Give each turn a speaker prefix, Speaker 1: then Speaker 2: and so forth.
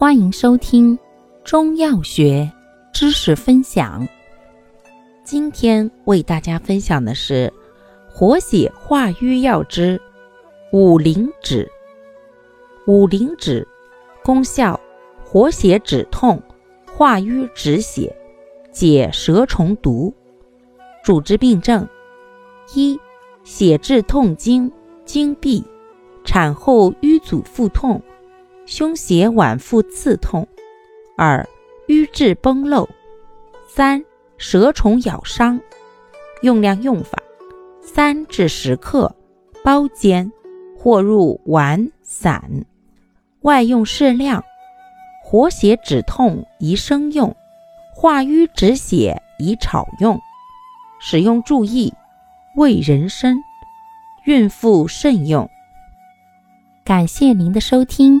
Speaker 1: 欢迎收听中药学知识分享。今天为大家分享的是活血化瘀药之五灵脂。五灵脂功效：活血止痛、化瘀止血、解蛇虫毒。主治病症：一、血滞痛经、经闭。产后瘀阻腹痛，胸胁脘腹刺痛；二、瘀滞崩漏；三、蛇虫咬伤。用量用法：三至十克，包煎或入丸散。外用适量。活血止痛宜生用，化瘀止血宜炒用。使用注意：味人参，孕妇慎用。感谢您的收听，